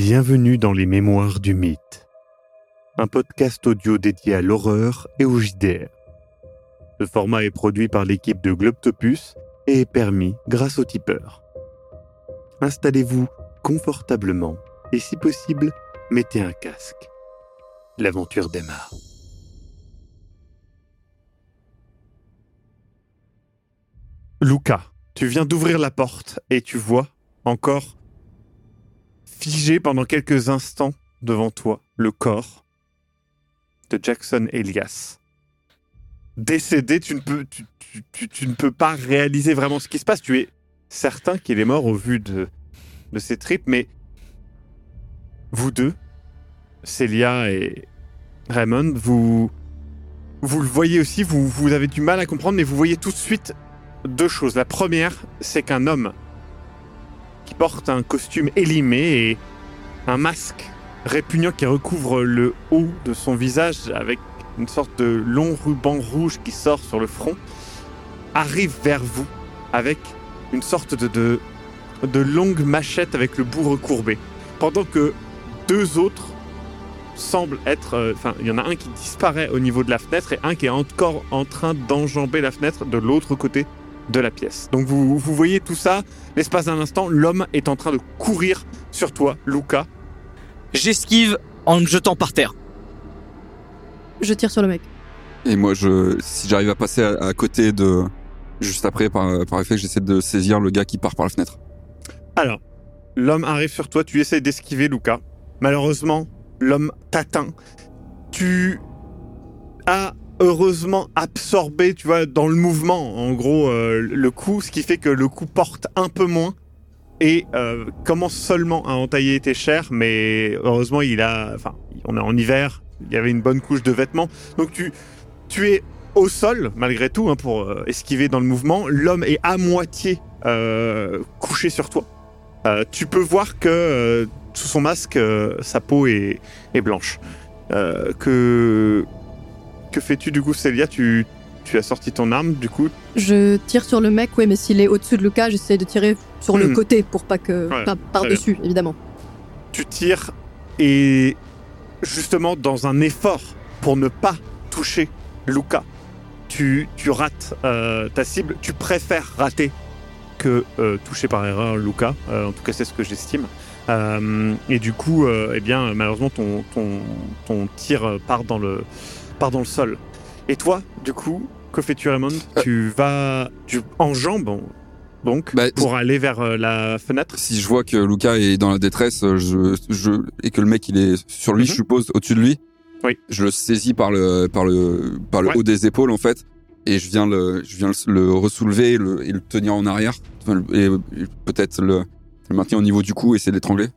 Bienvenue dans les Mémoires du Mythe, un podcast audio dédié à l'horreur et au JDR. Ce format est produit par l'équipe de Globtopus et est permis grâce au tipeur. Installez-vous confortablement et si possible, mettez un casque. L'aventure démarre. Luca, tu viens d'ouvrir la porte et tu vois encore figé pendant quelques instants devant toi le corps de Jackson Elias. Décédé, tu ne peux, tu, tu- tu ne peux pas réaliser vraiment ce qui se passe. Tu es certain qu'il est mort au vu de, de ses tripes, mais vous deux, Célia et Raymond, vous, vous le voyez aussi, vous, vous avez du mal à comprendre, mais vous voyez tout de suite deux choses. La première, c'est qu'un homme qui porte un costume élimé et un masque répugnant qui recouvre le haut de son visage avec une sorte de long ruban rouge qui sort sur le front, arrive vers vous avec une sorte de, de, longue machette avec le bout recourbé. Pendant que deux autres semblent être... euh, Enfin, il y en a un qui disparaît au niveau de la fenêtre et un qui est encore en train d'enjamber la fenêtre de l'autre côté de la pièce. Donc vous, vous voyez tout ça, l'espace d'un instant, l'homme est en train de courir sur toi, Luca. J'esquive en me jetant par terre. Je tire sur le mec. Et moi, je, si j'arrive à passer à, à côté de, juste après, par, par effet, j'essaie de saisir le gars qui part par la fenêtre. Alors, l'homme arrive sur toi, tu essaies d'esquiver Luca. Malheureusement, l'homme t'atteint. Tu as heureusement absorbé, tu vois, dans le mouvement, en gros, euh, le coup, ce qui fait que le coup porte un peu moins et euh, commence seulement à entailler tes chairs, mais heureusement, il a, enfin, on est en hiver, il y avait une bonne couche de vêtements, donc tu, tu es au sol malgré tout hein, pour euh, esquiver dans le mouvement. L'homme est à moitié couché sur toi. Tu peux voir que sous son masque, sa peau est, blanche. Que que fais-tu du coup, Célia? Tu, tu as sorti ton arme, du coup? Je tire sur le mec, oui, mais s'il est au-dessus de Lucas, j'essaie de tirer sur le Hmm. côté pour pas que. Ouais, par-dessus, évidemment. Tu tires et justement dans un effort pour ne pas toucher Luca, tu, tu rates euh, ta cible. Tu préfères rater que euh, toucher par erreur Luca. Euh, en tout cas, c'est ce que j'estime. Euh, et du coup, eh bien, malheureusement, ton, ton, ton tir part dans, le, part dans le sol. Et toi, du coup, que fais-tu, Raymond Tu vas tu enjambes donc Bah, pour aller vers euh, la fenêtre? Si je vois que Luca est dans la détresse, je, je, et que le mec il est sur lui, Mhm. je suppose, au-dessus de lui. Oui. Je le saisis par le, par le, par le Ouais. haut des épaules, en fait. Et je viens le, je viens le, le ressoulever et le, et le tenir en arrière. Et, peut-être le, le maintenir au niveau du cou et essayer de l'étrangler.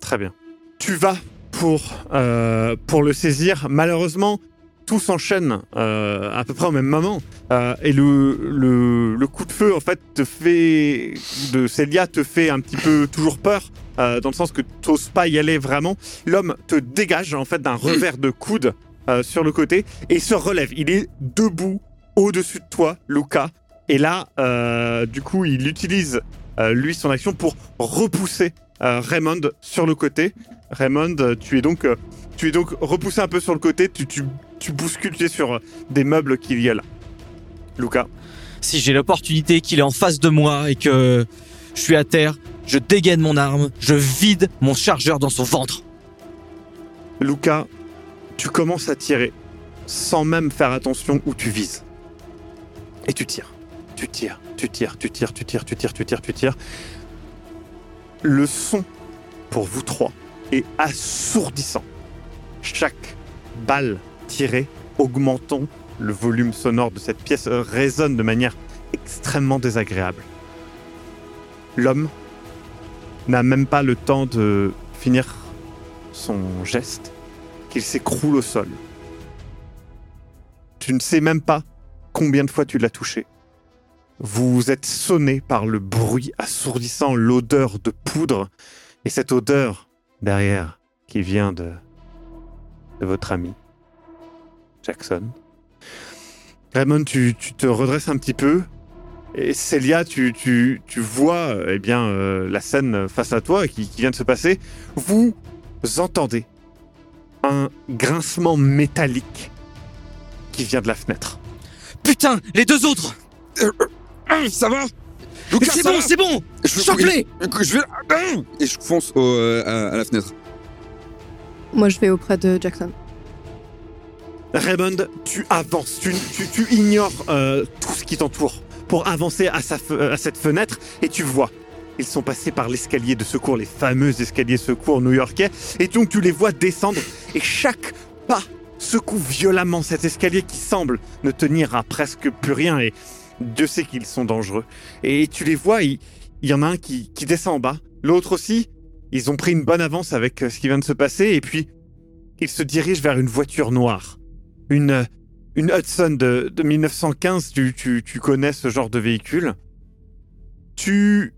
Très bien. Tu vas pour, euh, pour le saisir. Malheureusement, tout s'enchaîne euh, à peu près au même moment. Euh, et le, le, le coup de feu, en fait, te fait. de Célia te fait un petit peu toujours peur. euh, dans le sens que tu n'oses pas y aller vraiment. L'homme te dégage en fait d'un revers de coude sur le côté et se relève. Il est debout au-dessus de toi, Luca. Et là, du coup, il utilise lui son action pour repousser Raymond sur le côté. Raymond, tu es donc, tu es donc repoussé un peu sur le côté. Tu, tu, tu bouscules tu es sur euh, des meubles qu'il y a là. Luca, Si j'ai l'opportunité qu'il est en face de moi et que je suis à terre, je dégaine mon arme, je vide mon chargeur dans son ventre. Luca, tu commences à tirer sans même faire attention où tu vises. Et tu tires, tu tires, tu tires, tu tires, tu tires, tu tires, tu tires, tu tires. Le son pour vous trois est assourdissant. Chaque balle tirée augmentant le volume sonore de cette pièce euh, résonne de manière extrêmement désagréable. L'homme n'a même pas le temps de finir son geste qu'il s'écroule au sol. Tu ne sais même pas combien de fois tu l'as touché. Vous êtes sonné par le bruit assourdissant, l'odeur de poudre, et cette odeur derrière qui vient de, de votre ami, Jackson. Raymond, tu, tu te redresses un petit peu, Et Célia, tu, tu, tu vois euh, eh bien, euh, la scène face à toi qui, qui vient de se passer. Vous entendez un grincement métallique qui vient de la fenêtre. Putain, les deux autres Ça va? Lucas, C'est ça bon, va c'est bon Je- Chope-les Je vais... Et je fonce au, euh, à, à la fenêtre. Moi, je vais auprès de Jackson. Raymond, tu avances, tu, tu, tu ignores euh, tout ce qui t'entoure pour avancer à, sa à cette fenêtre et tu vois. Ils sont passés par l'escalier de secours, les fameux escaliers secours new-yorkais, et donc tu les vois descendre et chaque pas secoue violemment cet escalier qui semble ne tenir à presque plus rien et Dieu sait qu'ils sont dangereux. Et tu les vois, il, il y en a un qui, qui descend en bas, l'autre aussi, ils ont pris une bonne avance avec euh, ce qui vient de se passer et puis ils se dirigent vers une voiture noire une, une Hudson de, de 1915, tu, tu, tu connais ce genre de véhicule. Tu,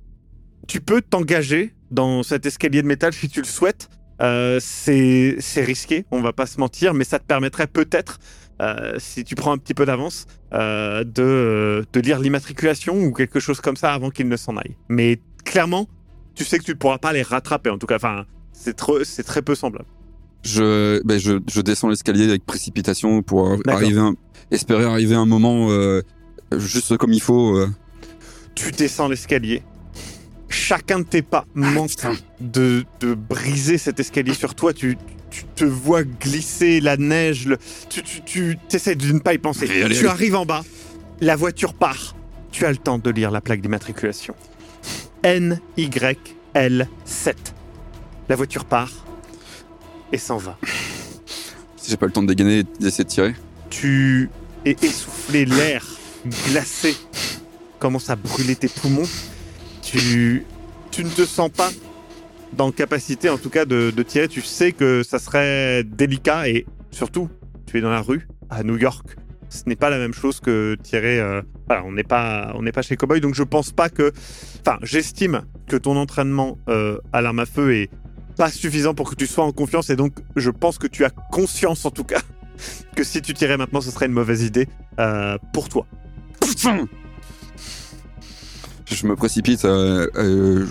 tu peux t'engager dans cet escalier de métal si tu le souhaites. Euh, c'est risqué, on va pas se mentir, mais ça te permettrait peut-être, euh, si tu prends un petit peu d'avance, euh, de, de lire l'immatriculation ou quelque chose comme ça avant qu'ils ne s'en aillent. Mais clairement, tu sais que tu ne pourras pas les rattraper, en tout cas. Enfin, c'est très peu semblable. Je, ben je, je descends l'escalier avec précipitation pour D'accord. arriver, un- espérer arriver un moment euh, juste comme il faut. euh. tu descends l'escalier. Chacun de tes pas manque de, de briser cet escalier sur toi. Tu, tu te vois glisser la neige. le- tu tu, tu essaies de ne pas y penser. Allez, allez, tu allez. arrives en bas. La voiture part. Tu as le temps de lire la plaque d'immatriculation. NYL7. La voiture part et s'en va. Si j'ai pas le temps de dégainer et d'essayer de tirer. tu es essoufflé, l'air glacé commence à brûler tes poumons. Tu, tu ne te sens pas dans capacité, en tout cas, de, de tirer. Tu sais que ça serait délicat et surtout, tu es dans la rue à New York. Ce n'est pas la même chose que tirer. euh, voilà, on n'est pas, on n'est pas chez Cowboy, donc je pense pas que. Enfin, j'estime que ton entraînement euh, à l'arme à feu est pas suffisant pour que tu sois en confiance et donc je pense que tu as conscience en tout cas que si tu tirais maintenant, ce serait une mauvaise idée euh, pour toi. Je me précipite. euh, euh,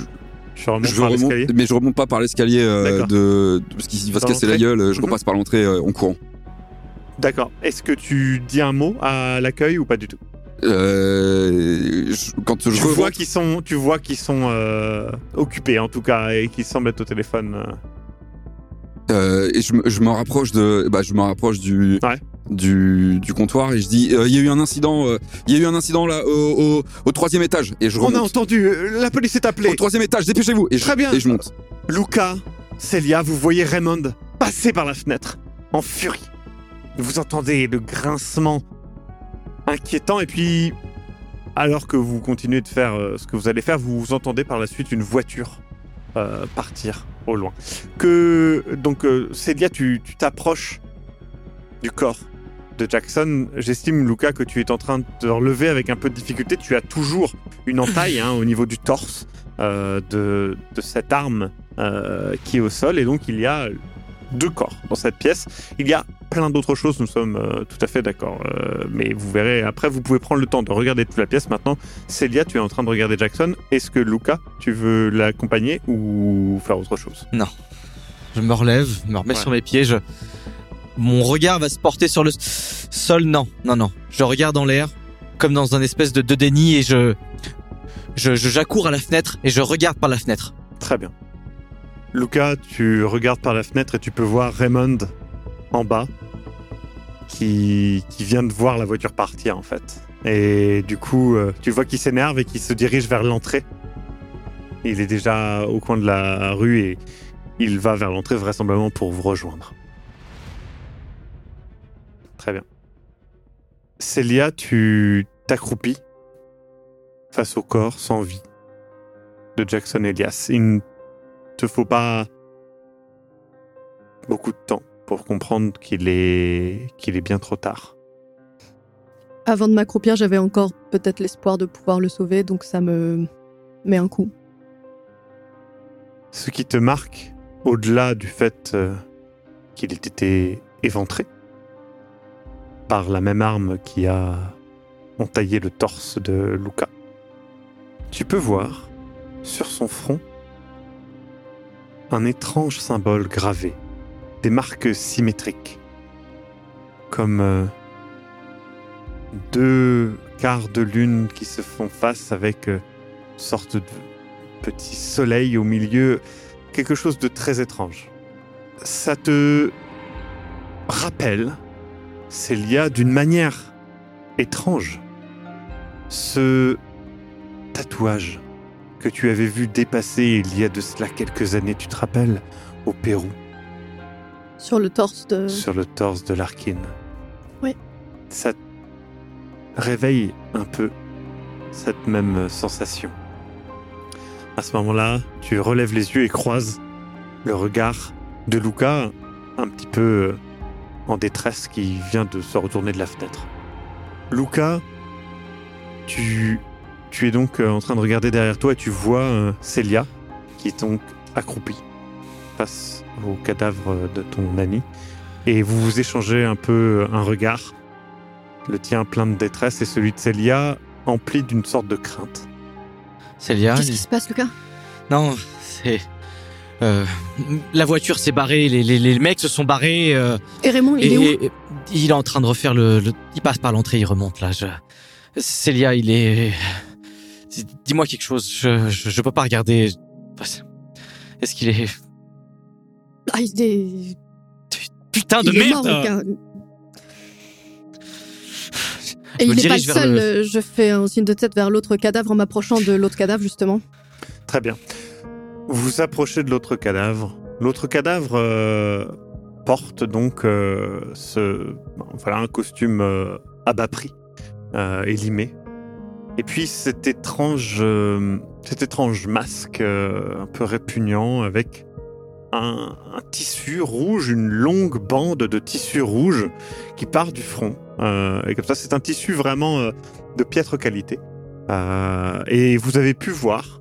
Je remonte je mais je remonte pas par l'escalier de, de- parce qu'il va se casser la gueule. Je Mhm. repasse par l'entrée en courant. D'accord. Est-ce que tu dis un mot à l'accueil ou pas du tout? Euh, je- quand je Tu remonte- vois qu'ils sont, tu vois qu'ils sont euh, occupés en tout cas et qu'ils semblent être au téléphone. euh. Euh, et je me, je me rapproche de, bah, je me rapproche du, Ouais. du, du comptoir et je dis, il y a eu un incident, il y a eu un incident là au, au, au troisième étage et je On a remonte. entendu. La police est appelée. Au troisième étage, dépêchez-vous et je, Très bien. et je monte. Luca, Celia, vous voyez Raymond passer par la fenêtre en furie. Vous entendez le grincement inquiétant et puis, alors que vous continuez de faire euh, ce que vous allez faire, vous entendez par la suite une voiture euh, partir au loin. Que donc, euh, Celia, tu t'approches du corps de Jackson. J'estime, Luca, que tu es en train de te relever avec un peu de difficulté. Tu as toujours une entaille hein, au niveau du torse de, de cette arme qui est au sol. Et donc, il y a deux corps dans cette pièce. Il y a plein d'autres choses, nous sommes euh, tout à fait d'accord. Euh, mais vous verrez, après, vous pouvez prendre le temps de regarder toute la pièce. Maintenant, Célia, tu es en train de regarder Jackson. Est-ce que Luca, tu veux l'accompagner ou faire autre chose? Je me relève, me remets Ouais. sur mes pieds. Je... Mon regard va se porter sur le sol. Non, non, non. Je regarde en l'air, comme dans un espèce de, de déni, et je, je, je- j'accours à la fenêtre et je regarde par la fenêtre. Très bien. Luca, tu regardes par la fenêtre et tu peux voir Raymond en bas qui, qui vient de voir la voiture partir en fait. Et du coup, euh, tu vois qu'il s'énerve et qu'il se dirige vers l'entrée. Il est déjà au coin de la rue et il va vers l'entrée vraisemblablement pour vous rejoindre. Très bien. Célia, tu t'accroupis face au corps sans vie de Jackson Elias. Il ne te faut pas beaucoup de temps pour comprendre qu'il est, qu'il est bien trop tard. Avant de m'accroupir, j'avais encore peut-être l'espoir de pouvoir le sauver, donc ça me met un coup. Ce qui te marque, au-delà du fait euh, qu'il ait été éventré par la même arme qui a entaillé le torse de Luca, tu peux voir sur son front un étrange symbole gravé, des marques symétriques, comme euh, deux quarts de lune qui se font face avec euh, une sorte de petit soleil au milieu, quelque chose de très étrange. Ça te rappelle, Célia, d'une manière étrange, ce tatouage que tu avais vu dépasser il y a de cela quelques années, tu te rappelles, au Pérou, Sur le torse de. sur le torse de Larkin. Oui. Ça réveille un peu cette même sensation. À ce moment-là, tu relèves les yeux et croises le regard de Luca, un petit peu euh, en détresse, qui vient de se retourner de la fenêtre. Luca, tu, tu es donc euh, en train de regarder derrière toi et tu vois euh, Célia, qui est donc accroupie face au cadavre de ton ami. Et vous vous échangez un peu un regard, le tien plein de détresse et celui de Célia empli d'une sorte de crainte. Célia, Qu'est-ce qui se passe, Lucas? Non, c'est. euh, la voiture s'est barrée, les, les, les mecs se sont barrés. euh, Et Raymond, il et, est où? et- il est en train de refaire le. le- il passe par l'entrée, il remonte là. Je... Célia, il est. Dis-moi quelque chose. Je, je, je peux pas regarder. Est-ce qu'il est. Ah, il est. Putain de il est merde mort. Et il n'est pas le seul. le- euh, Je fais un signe de tête vers l'autre cadavre en m'approchant de l'autre cadavre, justement. Très bien. Vous vous approchez de l'autre cadavre. L'autre cadavre euh, porte donc euh, ce, bon, voilà, un costume euh, à bas prix euh, et limé. Et puis cet étrange, euh, cet étrange masque euh, un peu répugnant avec un, tissu rouge, une longue bande de tissu rouge qui part du front. Euh, et comme ça, c'est un tissu vraiment euh, de piètre qualité. Euh, et vous avez pu voir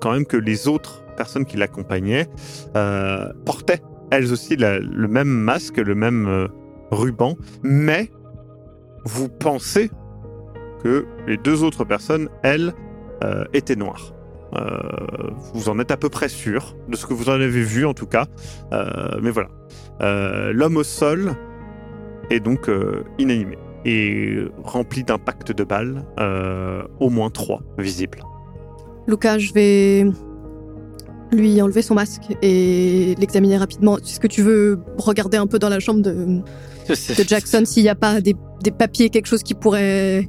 quand même que les autres personnes qui l'accompagnaient portaient elles aussi le même masque, le même ruban, mais vous pensez que les deux autres personnes, elles, étaient noires. Euh, vous en êtes à peu près sûr, de ce que vous en avez vu en tout cas. Euh, mais voilà. Euh, L'homme au sol est donc euh, inanimé et rempli d'impacts de balles, euh, au moins trois visibles. Lucas, je vais lui enlever son masque et l'examiner rapidement. Est-ce que tu veux regarder un peu dans la chambre de, de Jackson s'il n'y a pas des, des papiers, quelque chose qui pourrait...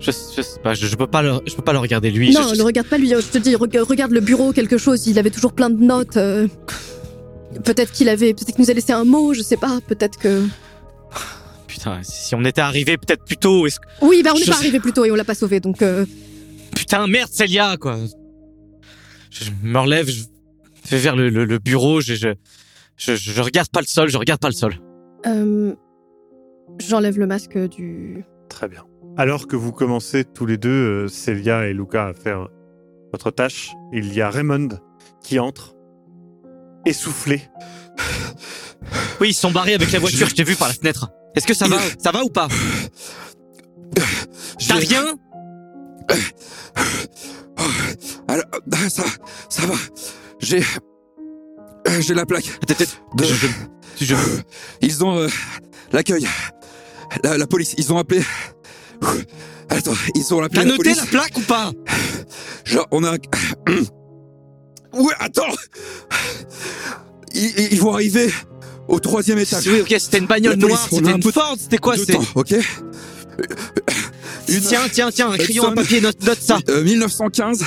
Je, je sais pas, je, je peux pas le, je peux pas le regarder lui. non, je, ne regarde pas lui. Je te dis, reg- regarde le bureau, quelque chose. Il avait toujours plein de notes. euh, Peut-être qu'il avait, peut-être qu'il nous a laissé un mot, je sais pas. Peut-être que. Putain, si on était arrivé peut-être plus tôt, est-ce que Oui, bah on n'est pas sais- arrivé plus tôt et on l'a pas sauvé, donc. euh, putain merde Célia quoi. Je, je me relève, je vais vers le, le, le bureau, je, je, je, je regarde pas le sol, je regarde pas le sol. euh, J'enlève le masque du. Très bien. Alors que vous commencez tous les deux, euh, Célia et Luca, à faire votre tâche, il y a Raymond qui entre, essoufflé. Oui, ils sont barrés avec la voiture, je t'ai vu par la fenêtre. Est-ce que ça va, ça va ou pas? T'as rien? Alors, ça, ça va. J'ai, j'ai la plaque. Attends, attends, De- je- je- je- Ils ont euh, l'accueil, la, la police. Ils ont appelé. Attends, ils ont appelé T'as la noté la plaque ou pas? Genre, on a. Ouais, attends. Ils, ils vont arriver au troisième étage. Oui, ok, c'était une bagnole La police, noire, c'était un une peu Ford, c'était quoi temps, ok Une- Tiens, tiens, tiens, un crayon, un papier, note, note ça. Euh, 1915.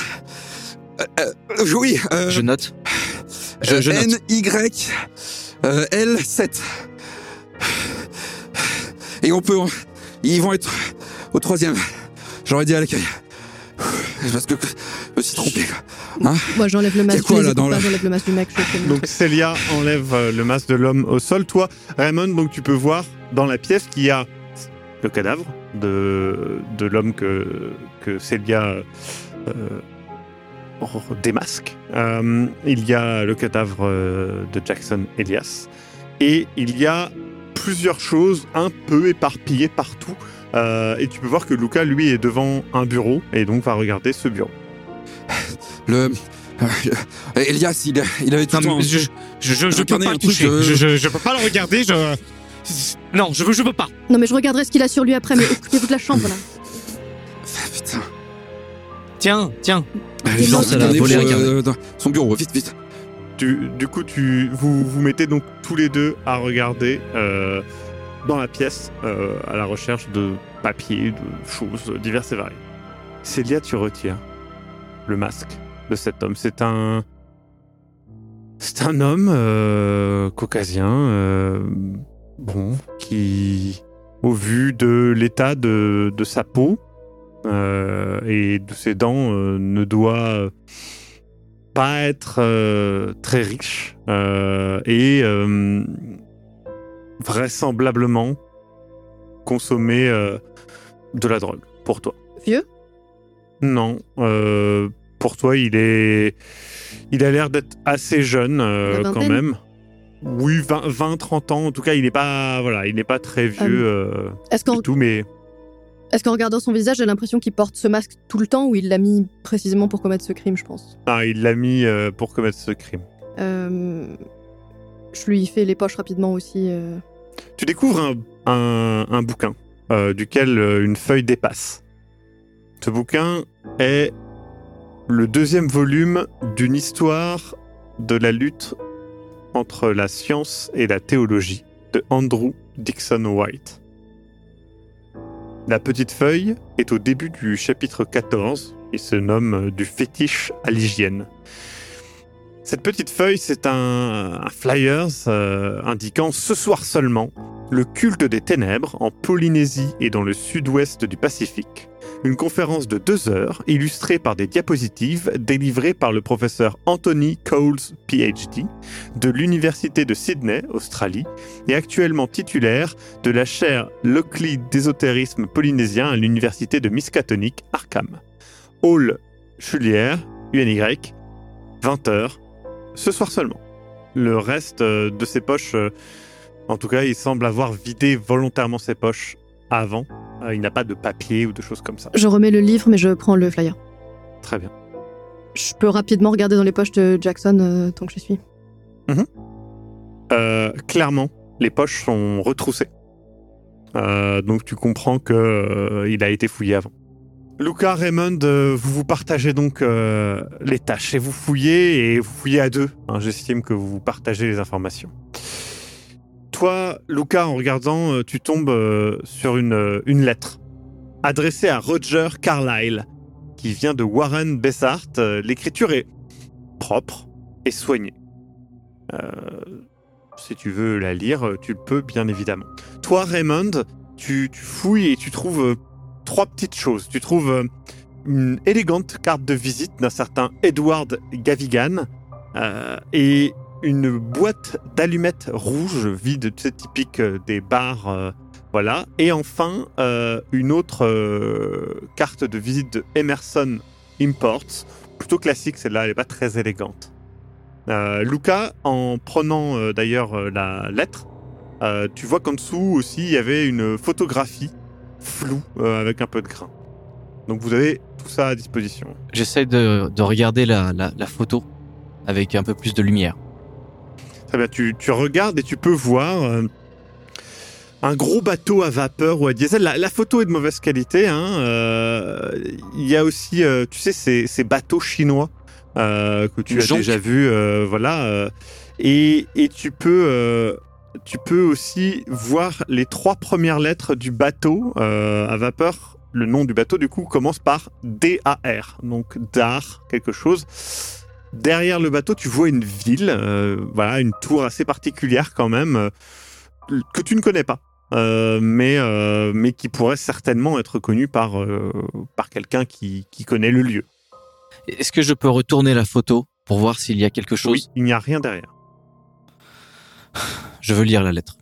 Euh, euh, oui. Euh, Je note. Je, je note. NY euh, L7. Et on peut. Ils vont être au troisième. J'aurais dit à l'accueil. Parce que je me suis trompé. quoi. Moi, j'enlève le masque. quoi, là, dans pas, la- J'enlève le masque du mec. Donc Célia enlève euh, le masque de l'homme au sol. Toi, Raymond, donc tu peux voir dans la pièce qu'il y a le cadavre de, de l'homme que, que Célia euh, démasque. Euh, il y a le cadavre de Jackson Elias. Et il y a plusieurs choses un peu éparpillées partout. Euh, et tu peux voir que Luca, lui, est devant un bureau et donc va regarder ce bureau. Le. euh, Elias, il, il avait tout Non, le temps. je, je, je, je Un peux pas le toucher. Je, je, je peux pas le regarder. Je. Non, je veux, je veux pas. Non, mais je regarderai ce qu'il a sur lui après, mais occupez-vous de la chambre là. Putain. Tiens, tiens. Allez, Il lance viens, volée, euh, son bureau, vite, vite. Du, du coup, tu, vous vous mettez donc tous les deux à regarder euh, dans la pièce euh, à la recherche de papiers, de choses diverses et variées. Célia, tu retires le masque de cet homme. C'est un. C'est un homme euh, caucasien, euh, bon, qui, au vu de l'état de, de sa peau et de ses dents, ne doit pas être très riche et vraisemblablement consommer euh, de la drogue pour toi. Vieux? Non, euh, pour toi il est, il a l'air d'être assez jeune euh, quand même. Oui, 20-30 ans. En tout cas, il n'est pas, voilà, il n'est pas très vieux euh, Est-ce qu'en du tout, mais est-ce qu'en regardant son visage, j'ai l'impression qu'il porte ce masque tout le temps ou il l'a mis précisément pour commettre ce crime, je pense? Ah, il l'a mis pour commettre ce crime. Je lui fais les poches rapidement aussi. euh. Tu découvres un, bouquin euh, duquel euh, une feuille dépasse. Ce bouquin est le deuxième volume d'une histoire de la lutte entre la science et la théologie de Andrew Dixon White. La petite feuille est au début du chapitre 14 et se nomme Du fétiche à l'hygiène. Cette petite feuille, c'est un, flyers euh, indiquant ce soir seulement le culte des ténèbres en Polynésie et dans le sud-ouest du Pacifique. Une conférence de deux heures illustrée par des diapositives délivrées par le professeur Anthony Coles, PhD, de l'Université de Sydney, Australie, et actuellement titulaire de la chaire Lockley d'ésotérisme polynésien à l'Université de Miskatonic, Arkham. Hall Chulière, UNY, 20h, ce soir seulement. Le reste euh, de ses poches, euh, en tout cas, il semble avoir vidé volontairement ses poches avant. Euh, il n'a pas de papier ou de choses comme ça. Je remets le livre, mais je prends le flyer. Très bien. Je peux rapidement regarder dans les poches de Jackson euh, tant que je suis. Euh, clairement, les poches sont retroussées. Euh, donc tu comprends que il a été fouillé avant. Luca, Raymond, euh, vous vous partagez donc euh, les tâches et vous fouillez et vous fouillez à deux. hein, J'estime que vous partagez les informations. Toi, Luca, en regardant, euh, tu tombes sur une, lettre adressée à Roger Carlyle, qui vient de Warren Bessart. L'écriture est propre et soignée. Si tu veux la lire, tu peux bien évidemment. Toi, Raymond, tu, tu fouilles et tu trouves trois petites choses. Tu trouves euh, une élégante carte de visite d'un certain Edward Gavigan euh, et une boîte d'allumettes rouges vide, tu typique euh, des bars. voilà. Et enfin, une autre carte de visite de Emerson Imports. Plutôt classique, celle-là, elle n'est pas très élégante. Luca, en prenant d'ailleurs la lettre, tu vois qu'en dessous aussi il y avait une photographie floue euh, avec un peu de grain. Donc vous avez tout ça à disposition. J'essaie de, de regarder la, la, la photo avec un peu plus de lumière. Très bien, tu, tu regardes et tu peux voir euh, un gros bateau à vapeur ou à diesel. La, la photo est de mauvaise qualité. hein, euh, Il y a aussi, euh, tu sais, ces, ces bateaux chinois que tu Une as jonque. déjà vus. voilà. et, et tu peux... tu peux aussi voir les trois premières lettres du bateau euh, à vapeur. Le nom du bateau, du coup, commence par D-A-R. Donc, DAR, quelque chose. Derrière le bateau, tu vois une ville, euh, voilà, une tour assez particulière quand même, euh, que tu ne connais pas, mais, mais qui pourrait certainement être connue par, par quelqu'un qui, qui connaît le lieu. Est-ce que je peux retourner la photo pour voir s'il y a quelque chose? Oui, il n'y a rien derrière. Je veux lire la lettre.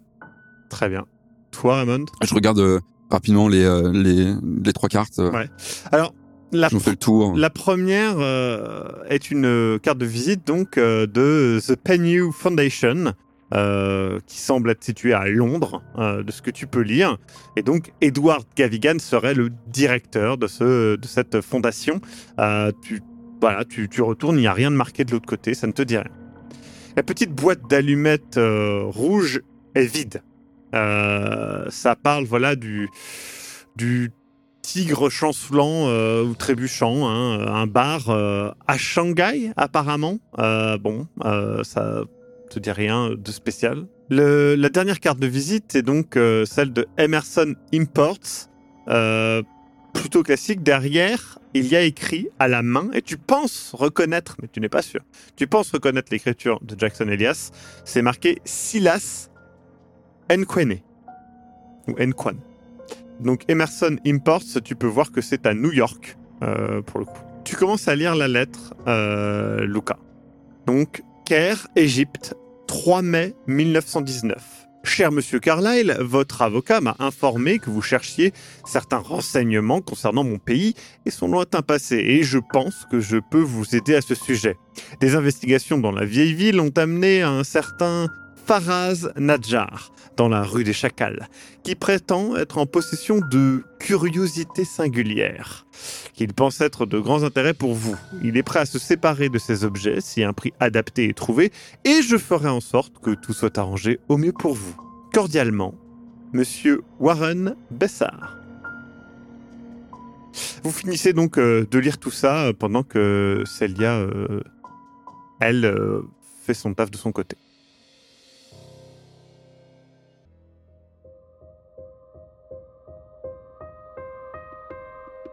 Très bien. Toi, Raymond? Je regarde euh, rapidement les, euh, les, les trois cartes. euh, Ouais. Alors, la, Je me fais le tour. la première euh, est une carte de visite donc euh, de The Pennew Foundation, euh, qui semble être située à Londres, euh, de ce que tu peux lire. Et donc, Edward Gavigan serait le directeur de, ce, de cette fondation. Euh, tu voilà, tu, tu retournes, il n'y a rien de marqué de l'autre côté, ça ne te dit rien. La petite boîte d'allumettes euh, rouge est vide. Euh, ça parle, voilà, du, du tigre chancelant euh, ou trébuchant, hein, un bar à Shanghai apparemment. bon, ça te dit rien de spécial. la dernière carte de visite est donc celle de Emerson Imports plutôt classique. Derrière, il y a écrit à la main, et tu penses reconnaître, mais tu n'es pas sûr, tu penses reconnaître l'écriture de Jackson Elias, c'est marqué Silas Nkwene, ou Nkwan. Donc Emerson Imports, tu peux voir que c'est à New York, euh, pour le coup. Tu commences à lire la lettre, euh, Luca. Donc, Caire, Égypte, 3 mai 1919. Cher monsieur Carlyle, votre avocat m'a informé que vous cherchiez certains renseignements concernant mon pays et son lointain passé, et je pense que je peux vous aider à ce sujet. Des investigations dans la vieille ville ont amené à un certain Faraz Nadjar, dans la rue des Chacals, qui prétend être en possession de curiosités singulières, qu'il pense être de grands intérêts pour vous. Il est prêt à se séparer de ces objets si un prix adapté est trouvé, et je ferai en sorte que tout soit arrangé au mieux pour vous. Cordialement, Monsieur Warren Bessard. Vous finissez donc euh, de lire tout ça euh, pendant que Celia, euh, elle, fait son taf de son côté.